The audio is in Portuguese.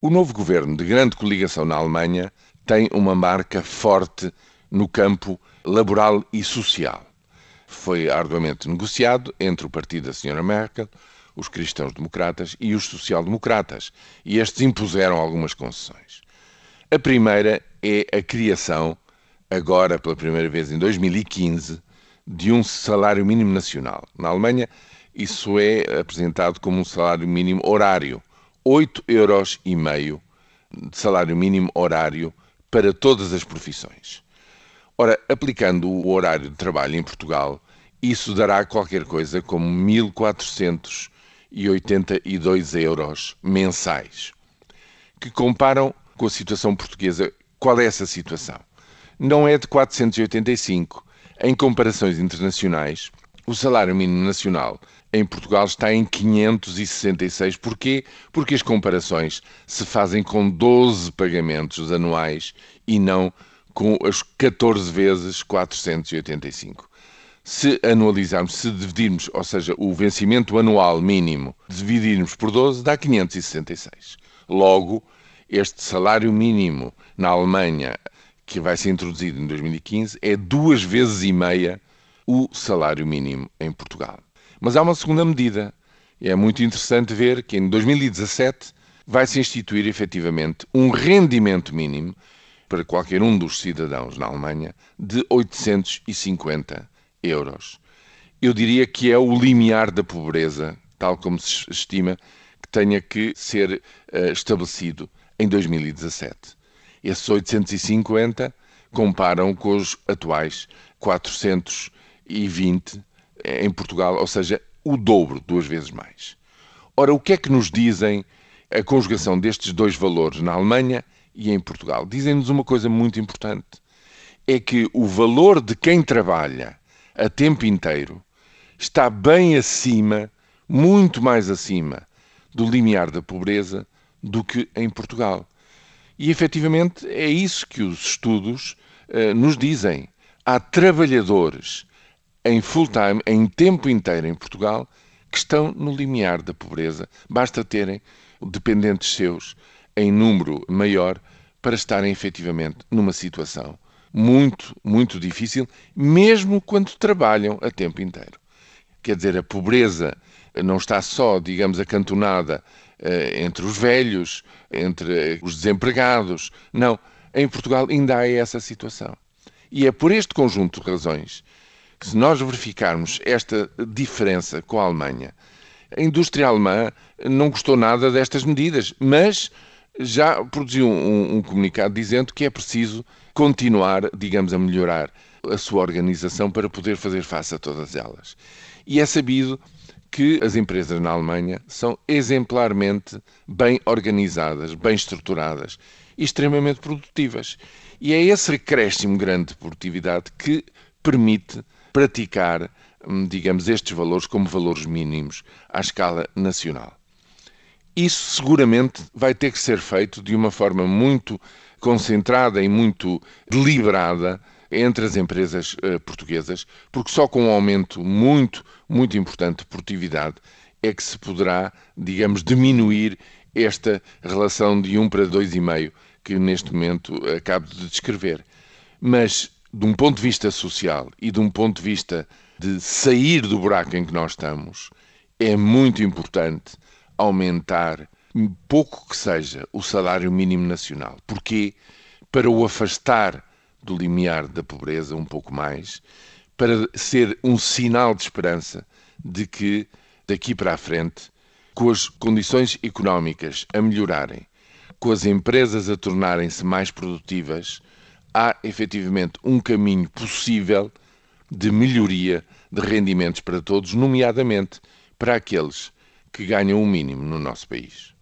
O novo governo de grande coligação na Alemanha tem uma marca forte no campo laboral e social. Foi arduamente negociado entre o partido da Sra. Merkel, os cristãos-democratas e os social-democratas, e estes impuseram algumas concessões. A primeira é a criação, agora pela primeira vez em 2015, de um salário mínimo nacional. Na Alemanha, isso é apresentado como um salário mínimo horário 8,5 euros e meio de salário mínimo horário para todas as profissões. Ora, aplicando o horário de trabalho em Portugal, isso dará qualquer coisa como 1.482 euros mensais, que comparam com a situação portuguesa. Qual é essa situação? Não é de 485. Em comparações internacionais, o salário mínimo nacional em Portugal está em 566. Porquê? Porque as comparações se fazem com 12 pagamentos anuais e não com as 14 vezes 485. Se anualizarmos, se dividirmos, ou seja, o vencimento anual mínimo, dividirmos por 12, dá 566. Logo, este salário mínimo na Alemanha, que vai ser introduzido em 2015, é duas vezes e meia o salário mínimo em Portugal. Mas há uma segunda medida. É muito interessante ver que em 2017 vai se instituir efetivamente um rendimento mínimo para qualquer um dos cidadãos na Alemanha de 850 euros. Eu diria que é o limiar da pobreza, tal como se estima que tenha que ser uh, estabelecido em 2017. Esses 850 comparam com os atuais 400 e 20 em Portugal, ou seja, o dobro, duas vezes mais. Ora, o que é que nos dizem a conjugação destes dois valores na Alemanha e em Portugal? Dizem-nos uma coisa muito importante: é que o valor de quem trabalha a tempo inteiro está bem acima, muito mais acima, do limiar da pobreza do que em Portugal. E efetivamente é isso que os estudos uh, nos dizem. Há trabalhadores em full time, em tempo inteiro em Portugal, que estão no limiar da pobreza. Basta terem dependentes seus em número maior para estarem efetivamente numa situação muito, muito difícil, mesmo quando trabalham a tempo inteiro. Quer dizer, a pobreza não está só, digamos, acantonada eh, entre os velhos, entre os desempregados. Não. Em Portugal ainda há essa situação. E é por este conjunto de razões que se nós verificarmos esta diferença com a Alemanha, a indústria alemã não gostou nada destas medidas, mas já produziu um, um, comunicado dizendo que é preciso continuar, digamos, a melhorar a sua organização para poder fazer face a todas elas. E é sabido que as empresas na Alemanha são exemplarmente bem organizadas, bem estruturadas e extremamente produtivas. E é esse acréscimo grande de produtividade que permite praticar, hum, digamos, estes valores como valores mínimos à escala nacional. Isso seguramente vai ter que ser feito de uma forma muito concentrada e muito deliberada entre as empresas uh, portuguesas, porque só com um aumento muito, muito importante de produtividade é que se poderá, digamos, diminuir esta relação de 1 para 2,5 que neste momento acabo de descrever. Mas de um ponto de vista social e de um ponto de vista de sair do buraco em que nós estamos, é muito importante aumentar, pouco que seja, o salário mínimo nacional. Porquê? Para o afastar do limiar da pobreza um pouco mais, para ser um sinal de esperança de que daqui para a frente, com as condições económicas a melhorarem, com as empresas a tornarem-se mais produtivas, há efetivamente um caminho possível de melhoria de rendimentos para todos, nomeadamente para aqueles que ganham o mínimo no nosso país.